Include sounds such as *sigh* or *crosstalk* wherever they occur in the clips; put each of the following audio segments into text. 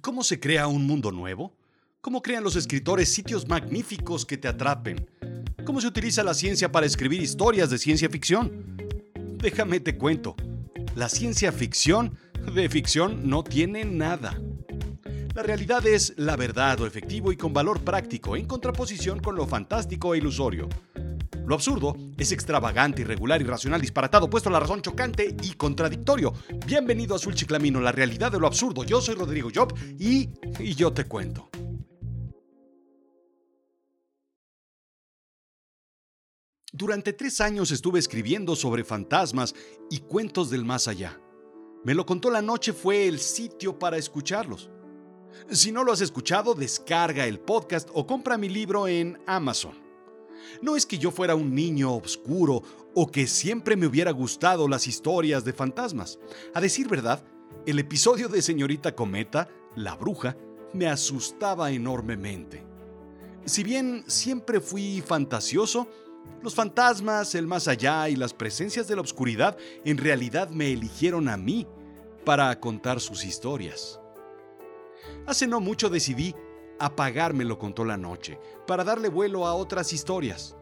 ¿Cómo se crea un mundo nuevo? ¿Cómo crean los escritores sitios magníficos que te atrapen? ¿Cómo se utiliza la ciencia para escribir historias de ciencia ficción? Déjame te cuento. La ciencia ficción de ficción no tiene nada. La realidad es la verdad o efectivo y con valor práctico, en contraposición con lo fantástico e ilusorio. Lo absurdo es extravagante, irregular, irracional, disparatado, puesto a la razón chocante y contradictorio. Bienvenido a Azul Chiclamino, la realidad de lo absurdo. Yo soy Rodrigo Job y, y yo te cuento. Durante tres años estuve escribiendo sobre fantasmas y cuentos del más allá. Me lo contó la noche fue el sitio para escucharlos. Si no lo has escuchado, descarga el podcast o compra mi libro en Amazon. No es que yo fuera un niño oscuro o que siempre me hubiera gustado las historias de fantasmas. A decir verdad, el episodio de Señorita Cometa, la bruja, me asustaba enormemente. Si bien siempre fui fantasioso, los fantasmas, el más allá y las presencias de la oscuridad en realidad me eligieron a mí para contar sus historias. Hace no mucho decidí apagármelo contó la noche, para darle vuelo a otras historias.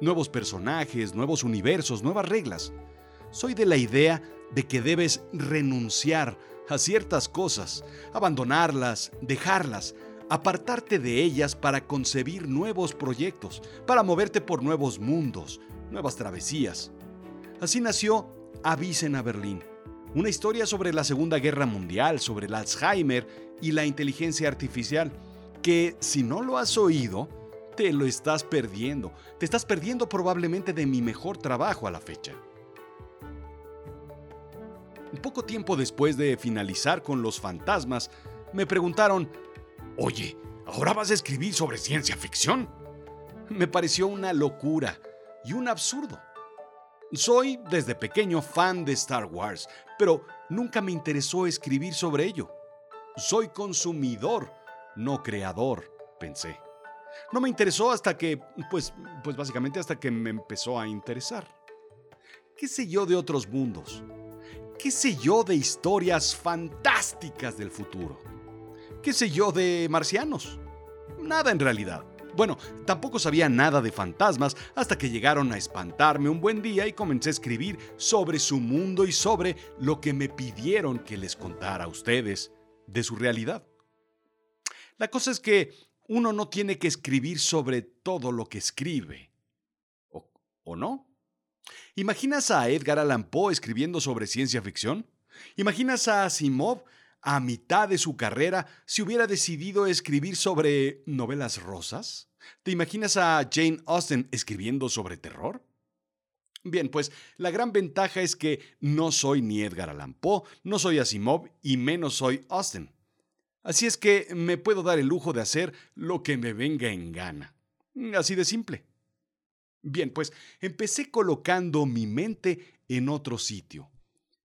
Nuevos personajes, nuevos universos, nuevas reglas. Soy de la idea de que debes renunciar a ciertas cosas, abandonarlas, dejarlas, apartarte de ellas para concebir nuevos proyectos, para moverte por nuevos mundos, nuevas travesías. Así nació Avisen a Berlín, una historia sobre la Segunda Guerra Mundial, sobre el Alzheimer y la inteligencia artificial que si no lo has oído, te lo estás perdiendo. Te estás perdiendo probablemente de mi mejor trabajo a la fecha. Poco tiempo después de finalizar con los fantasmas, me preguntaron, oye, ¿ahora vas a escribir sobre ciencia ficción? Me pareció una locura y un absurdo. Soy desde pequeño fan de Star Wars, pero nunca me interesó escribir sobre ello. Soy consumidor no creador, pensé. No me interesó hasta que, pues, pues básicamente hasta que me empezó a interesar. ¿Qué sé yo de otros mundos? ¿Qué sé yo de historias fantásticas del futuro? ¿Qué sé yo de marcianos? Nada en realidad. Bueno, tampoco sabía nada de fantasmas hasta que llegaron a espantarme un buen día y comencé a escribir sobre su mundo y sobre lo que me pidieron que les contara a ustedes de su realidad. La cosa es que uno no tiene que escribir sobre todo lo que escribe. ¿O, no? ¿Imaginas a Edgar Allan Poe escribiendo sobre ciencia ficción? ¿Imaginas a Asimov a mitad de su carrera si hubiera decidido escribir sobre novelas rosas? ¿Te imaginas a Jane Austen escribiendo sobre terror? Bien, pues la gran ventaja es que no soy ni Edgar Allan Poe, no soy Asimov y menos soy Austen. Así es que me puedo dar el lujo de hacer lo que me venga en gana. Así de simple. Bien, pues empecé colocando mi mente en otro sitio.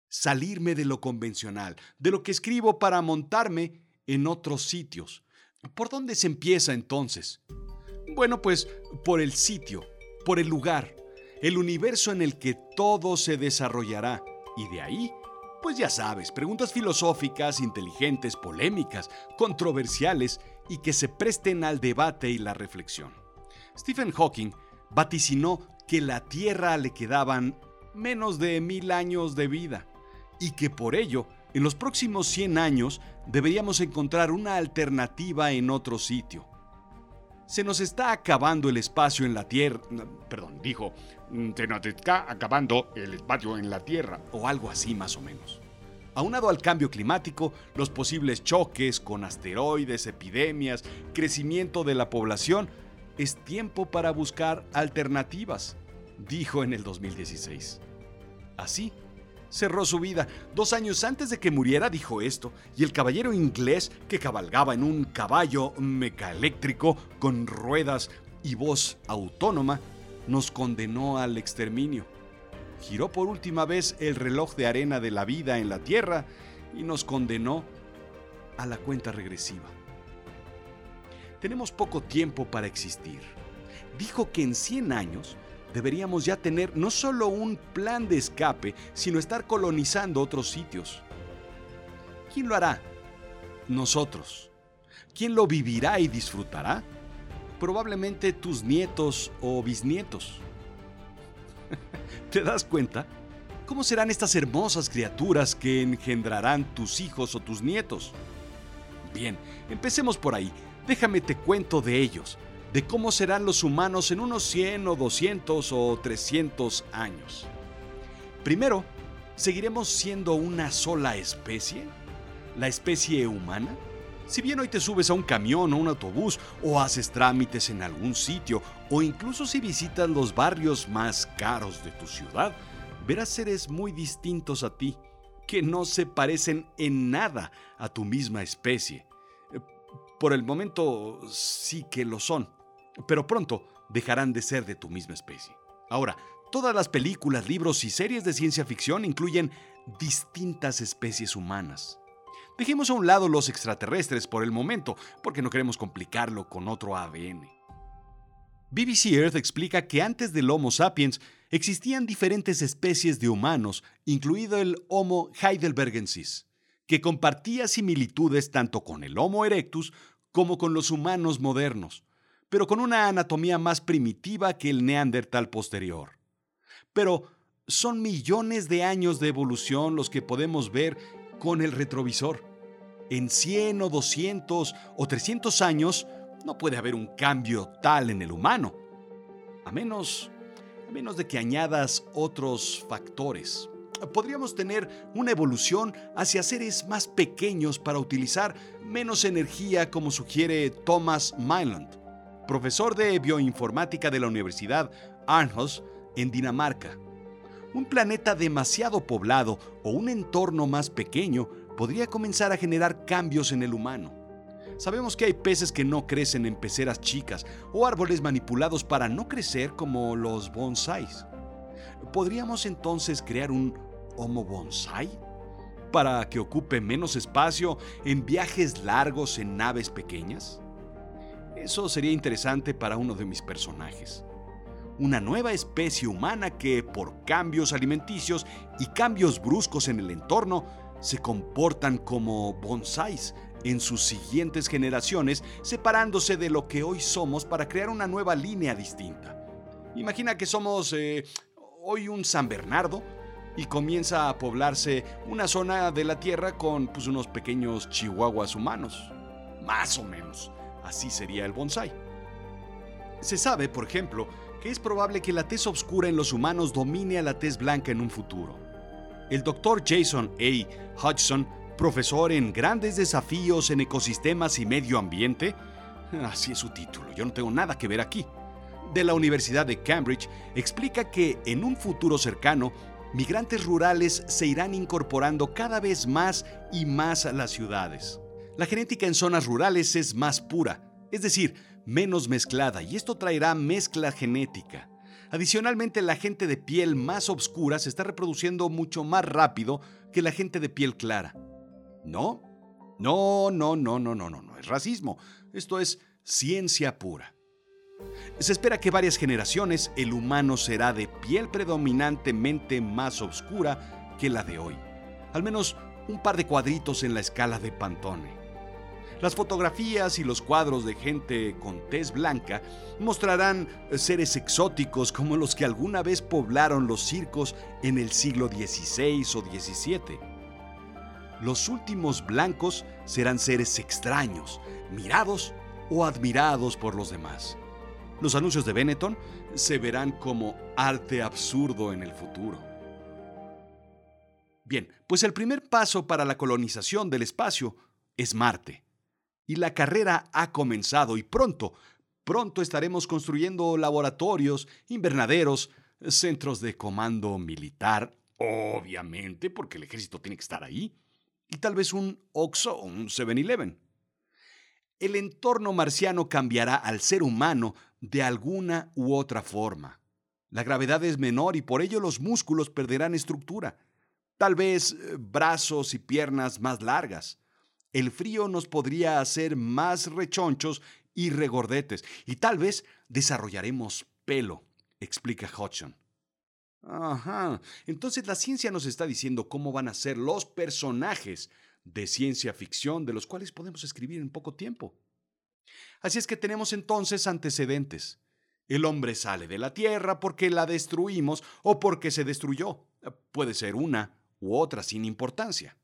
Salirme de lo convencional, de lo que escribo para montarme en otros sitios. ¿Por dónde se empieza entonces? Bueno, pues por el sitio, por el lugar, el universo en el que todo se desarrollará. Y de ahí pues ya sabes, preguntas filosóficas, inteligentes, polémicas, controversiales y que se presten al debate y la reflexión. Stephen Hawking vaticinó que la Tierra le quedaban menos de mil años de vida y que por ello, en los próximos 100 años, deberíamos encontrar una alternativa en otro sitio. Se nos está acabando el espacio en la Tierra, perdón, dijo, Mm, se nos está acabando el espacio en la Tierra, o algo así más o menos. Aunado al cambio climático, los posibles choques con asteroides, epidemias, crecimiento de la población, es tiempo para buscar alternativas, dijo en el 2016. Así, cerró su vida. Dos años antes de que muriera dijo esto, y el caballero inglés que cabalgaba en un caballo mecaeléctrico con ruedas y voz autónoma nos condenó al exterminio. Giró por última vez el reloj de arena de la vida en la Tierra y nos condenó a la cuenta regresiva. Tenemos poco tiempo para existir. Dijo que en 100 años deberíamos ya tener no solo un plan de escape, sino estar colonizando otros sitios. ¿Quién lo hará? nosotros. ¿Quién lo vivirá y disfrutará? Probablemente tus nietos o bisnietos. *laughs* ¿Te das cuenta? ¿Cómo serán estas hermosas criaturas que engendrarán tus hijos o tus nietos? Bien, empecemos por ahí. Déjame te cuento de ellos, de cómo serán los humanos en unos 100 o 200 o 300 años. Primero, ¿seguiremos siendo una sola especie? ¿La especie humana? Si bien hoy te subes a un camión o un autobús o haces trámites en algún sitio o incluso si visitas los barrios más caros de tu ciudad, verás seres muy distintos a ti, que no se parecen en nada a tu misma especie. Por el momento sí que lo son, pero pronto dejarán de ser de tu misma especie. Ahora, todas las películas, libros y series de ciencia ficción incluyen distintas especies humanas. Dejemos a un lado los extraterrestres por el momento, porque no queremos complicarlo con otro ADN. BBC Earth explica que antes del Homo sapiens existían diferentes especies de humanos, incluido el Homo heidelbergensis, que compartía similitudes tanto con el Homo erectus como con los humanos modernos, pero con una anatomía más primitiva que el Neandertal posterior. Pero son millones de años de evolución los que podemos ver con el retrovisor. En 100 o 200 o 300 años no puede haber un cambio tal en el humano, a menos, a menos de que añadas otros factores podríamos tener una evolución hacia seres más pequeños para utilizar menos energía como sugiere Thomas Myland, profesor de bioinformática de la Universidad Arnhus en Dinamarca. Un planeta demasiado poblado o un entorno más pequeño podría comenzar a generar cambios en el humano. Sabemos que hay peces que no crecen en peceras chicas o árboles manipulados para no crecer como los bonsáis. ¿Podríamos entonces crear un Homo bonsai? ¿Para que ocupe menos espacio en viajes largos en naves pequeñas? Eso sería interesante para uno de mis personajes. Una nueva especie humana que, por cambios alimenticios y cambios bruscos en el entorno, se comportan como bonsáis en sus siguientes generaciones, separándose de lo que hoy somos para crear una nueva línea distinta. Imagina que somos eh, hoy un San Bernardo y comienza a poblarse una zona de la Tierra con pues, unos pequeños chihuahuas humanos. Más o menos. Así sería el bonsai. Se sabe, por ejemplo, que es probable que la tez oscura en los humanos domine a la tez blanca en un futuro. El doctor Jason A. Hodgson, profesor en Grandes Desafíos en Ecosistemas y Medio Ambiente, *laughs* así es su título, yo no tengo nada que ver aquí, de la Universidad de Cambridge, explica que en un futuro cercano migrantes rurales se irán incorporando cada vez más y más a las ciudades. La genética en zonas rurales es más pura, es decir, menos mezclada, y esto traerá mezcla genética. Adicionalmente, la gente de piel más oscura se está reproduciendo mucho más rápido que la gente de piel clara. ¿No? No, no, no, no, no, no, no, es racismo. Esto es ciencia pura. Se espera que varias generaciones el humano será de piel predominantemente más oscura que la de hoy. Al menos un par de cuadritos en la escala de Pantone. Las fotografías y los cuadros de gente con tez blanca mostrarán seres exóticos como los que alguna vez poblaron los circos en el siglo XVI o XVII. Los últimos blancos serán seres extraños, mirados o admirados por los demás. Los anuncios de Benetton se verán como arte absurdo en el futuro. Bien, pues el primer paso para la colonización del espacio es Marte. Y la carrera ha comenzado y pronto, pronto estaremos construyendo laboratorios, invernaderos, centros de comando militar, obviamente, porque el ejército tiene que estar ahí, y tal vez un OXO o un 7-Eleven. El entorno marciano cambiará al ser humano de alguna u otra forma. La gravedad es menor y por ello los músculos perderán estructura. Tal vez eh, brazos y piernas más largas. El frío nos podría hacer más rechonchos y regordetes y tal vez desarrollaremos pelo, explica Hodgson. Ajá, entonces la ciencia nos está diciendo cómo van a ser los personajes de ciencia ficción de los cuales podemos escribir en poco tiempo. Así es que tenemos entonces antecedentes. El hombre sale de la Tierra porque la destruimos o porque se destruyó. Puede ser una u otra sin importancia.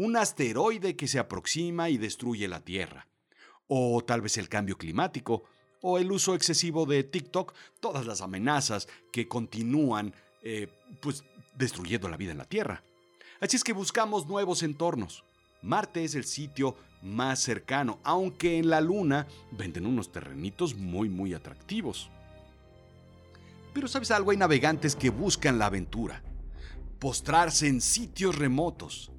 Un asteroide que se aproxima y destruye la Tierra. O tal vez el cambio climático, o el uso excesivo de TikTok, todas las amenazas que continúan eh, pues, destruyendo la vida en la Tierra. Así es que buscamos nuevos entornos. Marte es el sitio más cercano, aunque en la Luna venden unos terrenitos muy muy atractivos. Pero sabes algo, hay navegantes que buscan la aventura, postrarse en sitios remotos.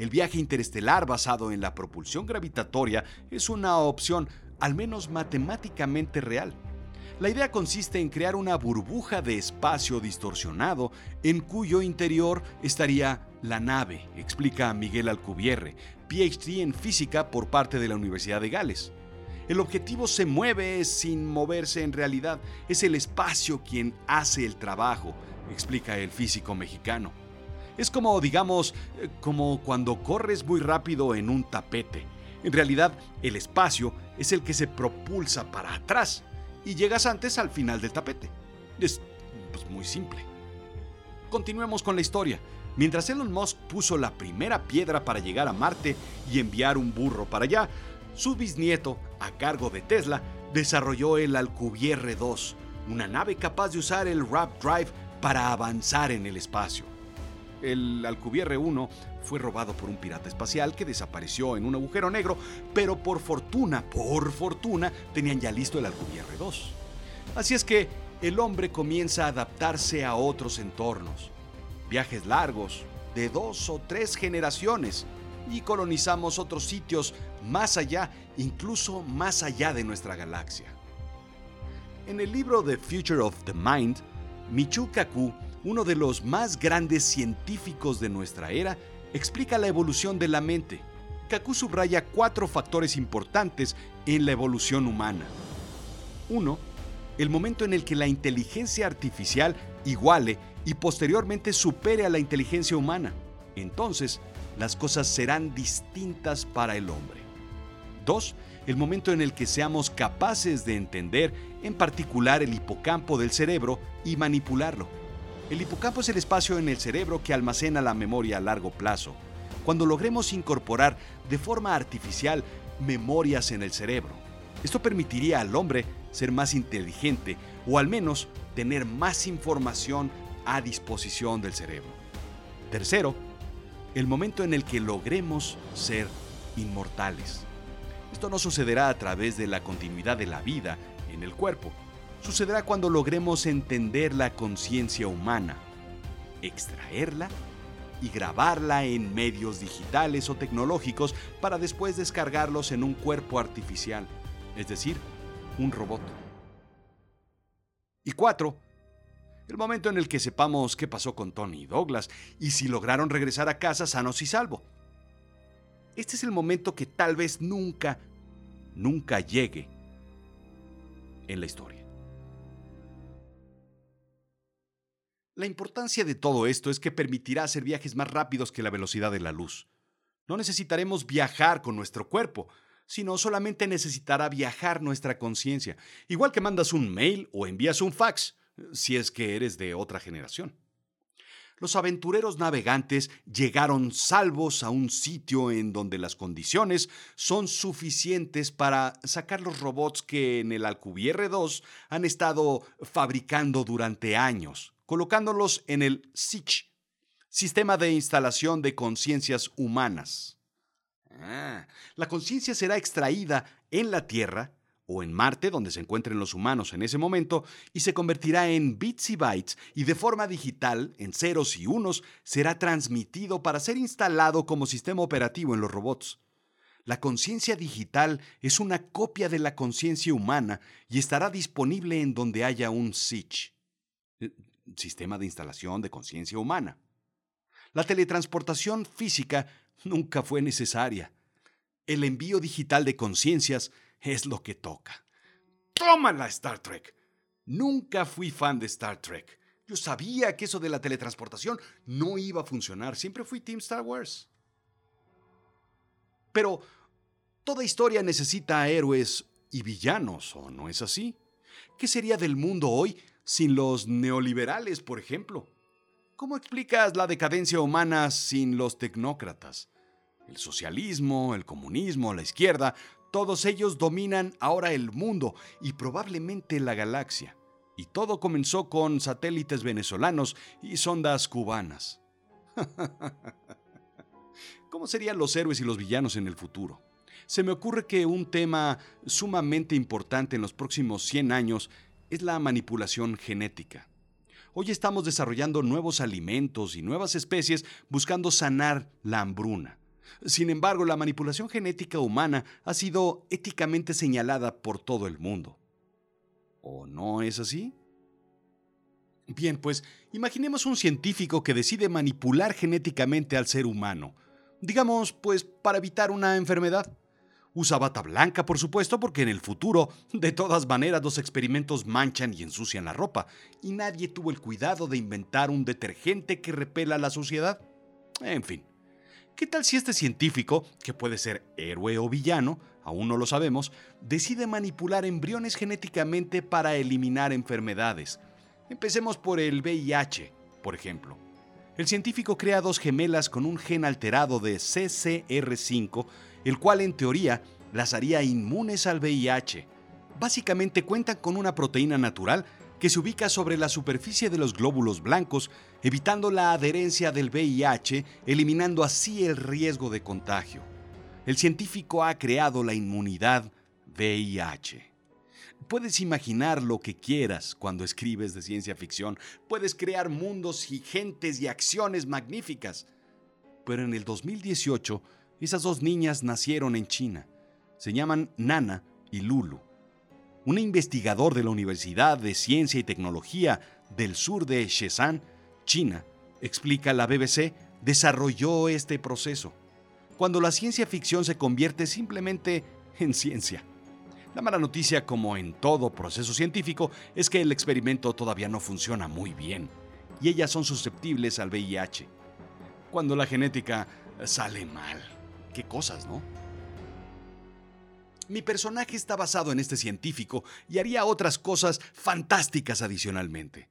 El viaje interestelar basado en la propulsión gravitatoria es una opción, al menos matemáticamente real. La idea consiste en crear una burbuja de espacio distorsionado en cuyo interior estaría la nave, explica Miguel Alcubierre, PhD en física por parte de la Universidad de Gales. El objetivo se mueve sin moverse en realidad, es el espacio quien hace el trabajo, explica el físico mexicano. Es como, digamos, eh, como cuando corres muy rápido en un tapete. En realidad, el espacio es el que se propulsa para atrás y llegas antes al final del tapete. Es pues, muy simple. Continuemos con la historia. Mientras Elon Musk puso la primera piedra para llegar a Marte y enviar un burro para allá, su bisnieto, a cargo de Tesla, desarrolló el Alcubierre 2, una nave capaz de usar el Warp Drive para avanzar en el espacio. El Alcubierre 1 fue robado por un pirata espacial que desapareció en un agujero negro, pero por fortuna, por fortuna, tenían ya listo el Alcubierre 2. Así es que el hombre comienza a adaptarse a otros entornos, viajes largos, de dos o tres generaciones, y colonizamos otros sitios más allá, incluso más allá de nuestra galaxia. En el libro The Future of the Mind, Michio Kaku, uno de los más grandes científicos de nuestra era, explica la evolución de la mente. Kaku subraya cuatro factores importantes en la evolución humana. 1. El momento en el que la inteligencia artificial iguale y posteriormente supere a la inteligencia humana. Entonces, las cosas serán distintas para el hombre. 2. El momento en el que seamos capaces de entender en particular el hipocampo del cerebro y manipularlo. El hipocampo es el espacio en el cerebro que almacena la memoria a largo plazo. Cuando logremos incorporar de forma artificial memorias en el cerebro, esto permitiría al hombre ser más inteligente o al menos tener más información a disposición del cerebro. Tercero, el momento en el que logremos ser inmortales. Esto no sucederá a través de la continuidad de la vida en el cuerpo, sucederá cuando logremos entender la conciencia humana, extraerla y grabarla en medios digitales o tecnológicos para después descargarlos en un cuerpo artificial, es decir, un robot. Y cuatro, el momento en el que sepamos qué pasó con Tony y Douglas y si lograron regresar a casa sanos y salvo. Este es el momento que tal vez nunca, nunca llegue en la historia. La importancia de todo esto es que permitirá hacer viajes más rápidos que la velocidad de la luz. No necesitaremos viajar con nuestro cuerpo, sino solamente necesitará viajar nuestra conciencia, igual que mandas un mail o envías un fax, si es que eres de otra generación. Los aventureros navegantes llegaron salvos a un sitio en donde las condiciones son suficientes para sacar los robots que en el Alcubierre 2 han estado fabricando durante años, colocándolos en el SICH, Sistema de Instalación de Conciencias Humanas. Ah, la conciencia será extraída en la Tierra o en Marte, donde se encuentren los humanos en ese momento, y se convertirá en bits y bytes y de forma digital, en ceros y unos, será transmitido para ser instalado como sistema operativo en los robots. La conciencia digital es una copia de la conciencia humana y estará disponible en donde haya un SICH sistema de instalación de conciencia humana. La teletransportación física *laughs* nunca fue necesaria. El envío digital de conciencias es lo que toca. ¡Tómala, Star Trek! Nunca fui fan de Star Trek. Yo sabía que eso de la teletransportación no iba a funcionar. Siempre fui Team Star Wars. Pero toda historia necesita héroes y villanos, ¿o no es así? ¿Qué sería del mundo hoy sin los neoliberales, por ejemplo? ¿Cómo explicas la decadencia humana sin los tecnócratas? El socialismo, el comunismo, la izquierda, todos ellos dominan ahora el mundo y probablemente la galaxia. Y todo comenzó con satélites venezolanos y sondas cubanas. *laughs* ¿Cómo serían los héroes y los villanos en el futuro? Se me ocurre que un tema sumamente importante en los próximos 100 años es la manipulación genética. Hoy estamos desarrollando nuevos alimentos y nuevas especies buscando sanar la hambruna. Sin embargo, la manipulación genética humana ha sido éticamente señalada por todo el mundo. ¿O no es así? Bien, pues imaginemos un científico que decide manipular genéticamente al ser humano. Digamos, pues para evitar una enfermedad. Usa bata blanca, por supuesto, porque en el futuro, de todas maneras, los experimentos manchan y ensucian la ropa, y nadie tuvo el cuidado de inventar un detergente que repela la suciedad. En fin, ¿qué tal si este científico, que puede ser héroe o villano, aún no lo sabemos, decide manipular embriones genéticamente para eliminar enfermedades? Empecemos por el VIH, por ejemplo. El científico crea dos gemelas con un gen alterado de CCR5 el cual en teoría las haría inmunes al VIH. Básicamente cuentan con una proteína natural que se ubica sobre la superficie de los glóbulos blancos, evitando la adherencia del VIH, eliminando así el riesgo de contagio. El científico ha creado la inmunidad VIH. Puedes imaginar lo que quieras cuando escribes de ciencia ficción, puedes crear mundos y gentes y acciones magníficas. Pero en el 2018, esas dos niñas nacieron en China. Se llaman Nana y Lulu. Un investigador de la Universidad de Ciencia y Tecnología del sur de Shenzhen, China, explica la BBC, desarrolló este proceso. Cuando la ciencia ficción se convierte simplemente en ciencia. La mala noticia, como en todo proceso científico, es que el experimento todavía no funciona muy bien y ellas son susceptibles al VIH. Cuando la genética sale mal. Qué cosas, ¿no? Mi personaje está basado en este científico y haría otras cosas fantásticas adicionalmente.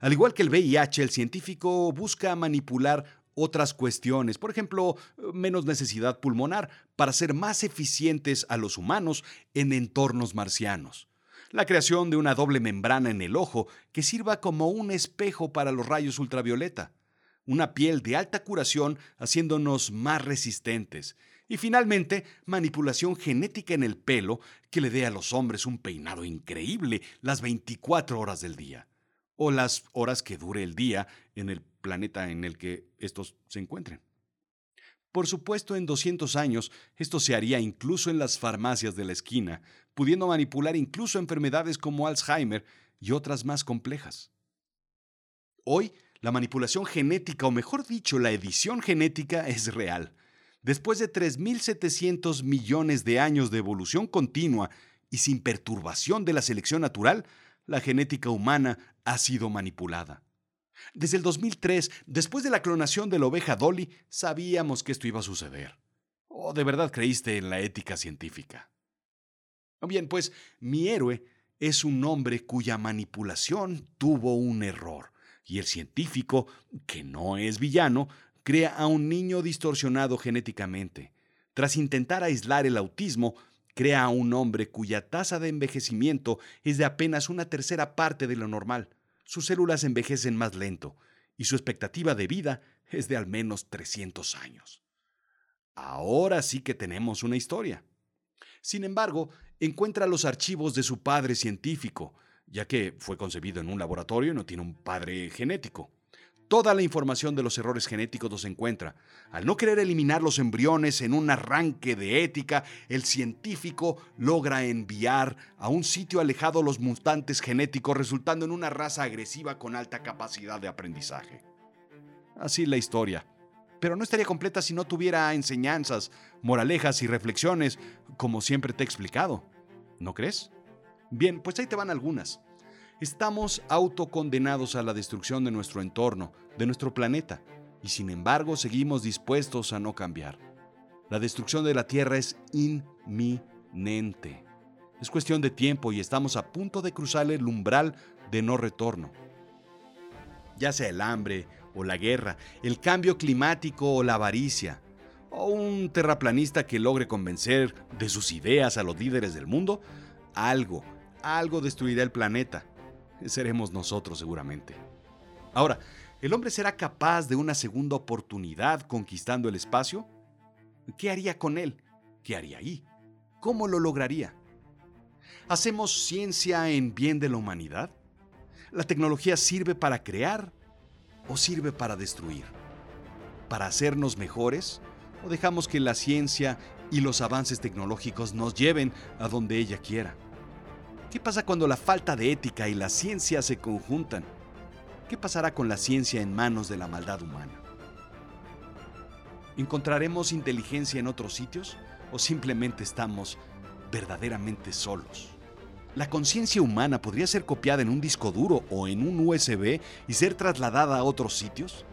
Al igual que el VIH, el científico busca manipular otras cuestiones, por ejemplo, menos necesidad pulmonar, para ser más eficientes a los humanos en entornos marcianos. La creación de una doble membrana en el ojo que sirva como un espejo para los rayos ultravioleta una piel de alta curación haciéndonos más resistentes. Y finalmente, manipulación genética en el pelo que le dé a los hombres un peinado increíble las 24 horas del día. O las horas que dure el día en el planeta en el que estos se encuentren. Por supuesto, en 200 años esto se haría incluso en las farmacias de la esquina, pudiendo manipular incluso enfermedades como Alzheimer y otras más complejas. Hoy la manipulación genética, o mejor dicho, la edición genética, es real. Después de 3.700 millones de años de evolución continua y sin perturbación de la selección natural, la genética humana ha sido manipulada. Desde el 2003, después de la clonación de la oveja Dolly, sabíamos que esto iba a suceder. ¿O de verdad creíste en la ética científica? Bien, pues mi héroe es un hombre cuya manipulación tuvo un error y el científico, que no es villano, crea a un niño distorsionado genéticamente. Tras intentar aislar el autismo, crea a un hombre cuya tasa de envejecimiento es de apenas una tercera parte de lo normal. Sus células envejecen más lento y su expectativa de vida es de al menos 300 años. Ahora sí que tenemos una historia. Sin embargo, encuentra los archivos de su padre científico, ya que fue concebido en un laboratorio y no tiene un padre genético. Toda la información de los errores genéticos los encuentra. Al no querer eliminar los embriones en un arranque de ética, el científico logra enviar a un sitio alejado los mutantes genéticos, resultando en una raza agresiva con alta capacidad de aprendizaje. Así la historia. Pero no estaría completa si no tuviera enseñanzas, moralejas y reflexiones, como siempre te he explicado. ¿No crees? Bien, pues ahí te van algunas. Estamos autocondenados a la destrucción de nuestro entorno, de nuestro planeta, y sin embargo seguimos dispuestos a no cambiar. La destrucción de la Tierra es inminente. Es cuestión de tiempo y estamos a punto de cruzar el umbral de no retorno. Ya sea el hambre o la guerra, el cambio climático o la avaricia, o un terraplanista que logre convencer de sus ideas a los líderes del mundo, algo, algo destruirá el planeta. Seremos nosotros seguramente. Ahora, ¿el hombre será capaz de una segunda oportunidad conquistando el espacio? ¿Qué haría con él? ¿Qué haría ahí? ¿Cómo lo lograría? ¿Hacemos ciencia en bien de la humanidad? ¿La tecnología sirve para crear o sirve para destruir? ¿Para hacernos mejores o dejamos que la ciencia y los avances tecnológicos nos lleven a donde ella quiera? ¿Qué pasa cuando la falta de ética y la ciencia se conjuntan? ¿Qué pasará con la ciencia en manos de la maldad humana? ¿Encontraremos inteligencia en otros sitios o simplemente estamos verdaderamente solos? ¿La conciencia humana podría ser copiada en un disco duro o en un USB y ser trasladada a otros sitios?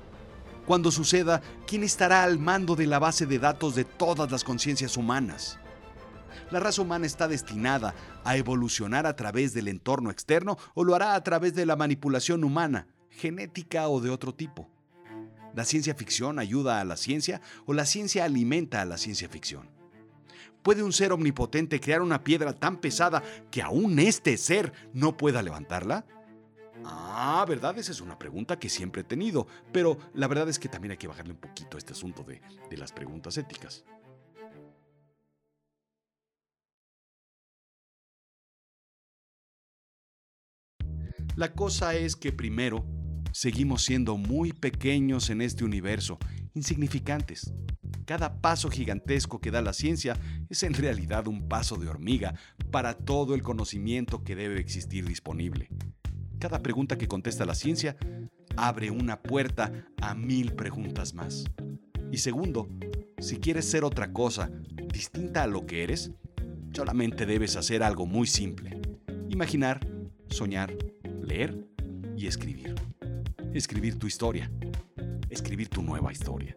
Cuando suceda, ¿quién estará al mando de la base de datos de todas las conciencias humanas? La raza humana está destinada a evolucionar a través del entorno externo o lo hará a través de la manipulación humana, genética o de otro tipo. ¿La ciencia ficción ayuda a la ciencia o la ciencia alimenta a la ciencia ficción? ¿Puede un ser omnipotente crear una piedra tan pesada que aún este ser no pueda levantarla? Ah, ¿verdad? Esa es una pregunta que siempre he tenido, pero la verdad es que también hay que bajarle un poquito a este asunto de, de las preguntas éticas. La cosa es que primero, seguimos siendo muy pequeños en este universo, insignificantes. Cada paso gigantesco que da la ciencia es en realidad un paso de hormiga para todo el conocimiento que debe existir disponible. Cada pregunta que contesta la ciencia abre una puerta a mil preguntas más. Y segundo, si quieres ser otra cosa distinta a lo que eres, solamente debes hacer algo muy simple. Imaginar, soñar, leer y escribir. Escribir tu historia. Escribir tu nueva historia.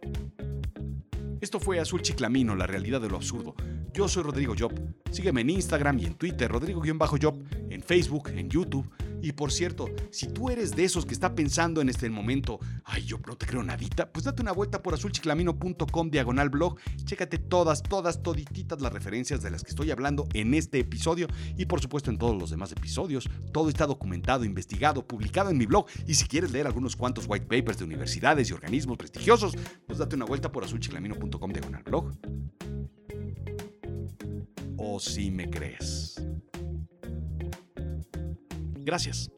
Esto fue Azul Chiclamino, la realidad de lo absurdo. Yo soy Rodrigo Job. Sígueme en Instagram y en Twitter, Rodrigo-Job, en Facebook, en YouTube y por cierto, si tú eres de esos que está pensando en este momento, ay, yo no te creo nadita, pues date una vuelta por azulchiclamino.com diagonal blog, chécate todas, todas, todititas las referencias de las que estoy hablando en este episodio y por supuesto en todos los demás episodios. Todo está documentado, investigado, publicado en mi blog y si quieres leer algunos cuantos white papers de universidades y organismos prestigiosos, pues date una vuelta por azulchiclamino.com diagonal blog. O si me crees. Gracias.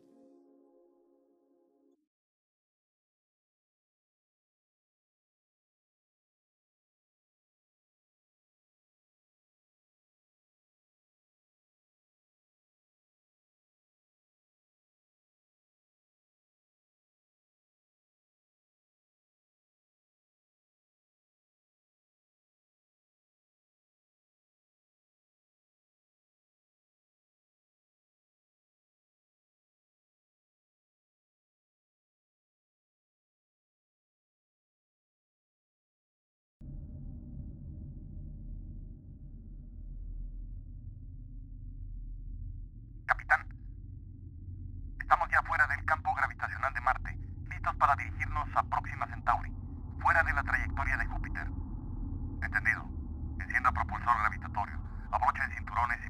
Gravitacional de Marte, listos para dirigirnos a Próxima Centauri, fuera de la trayectoria de Júpiter. Entendido. Encienda propulsor gravitatorio, abrochen cinturones y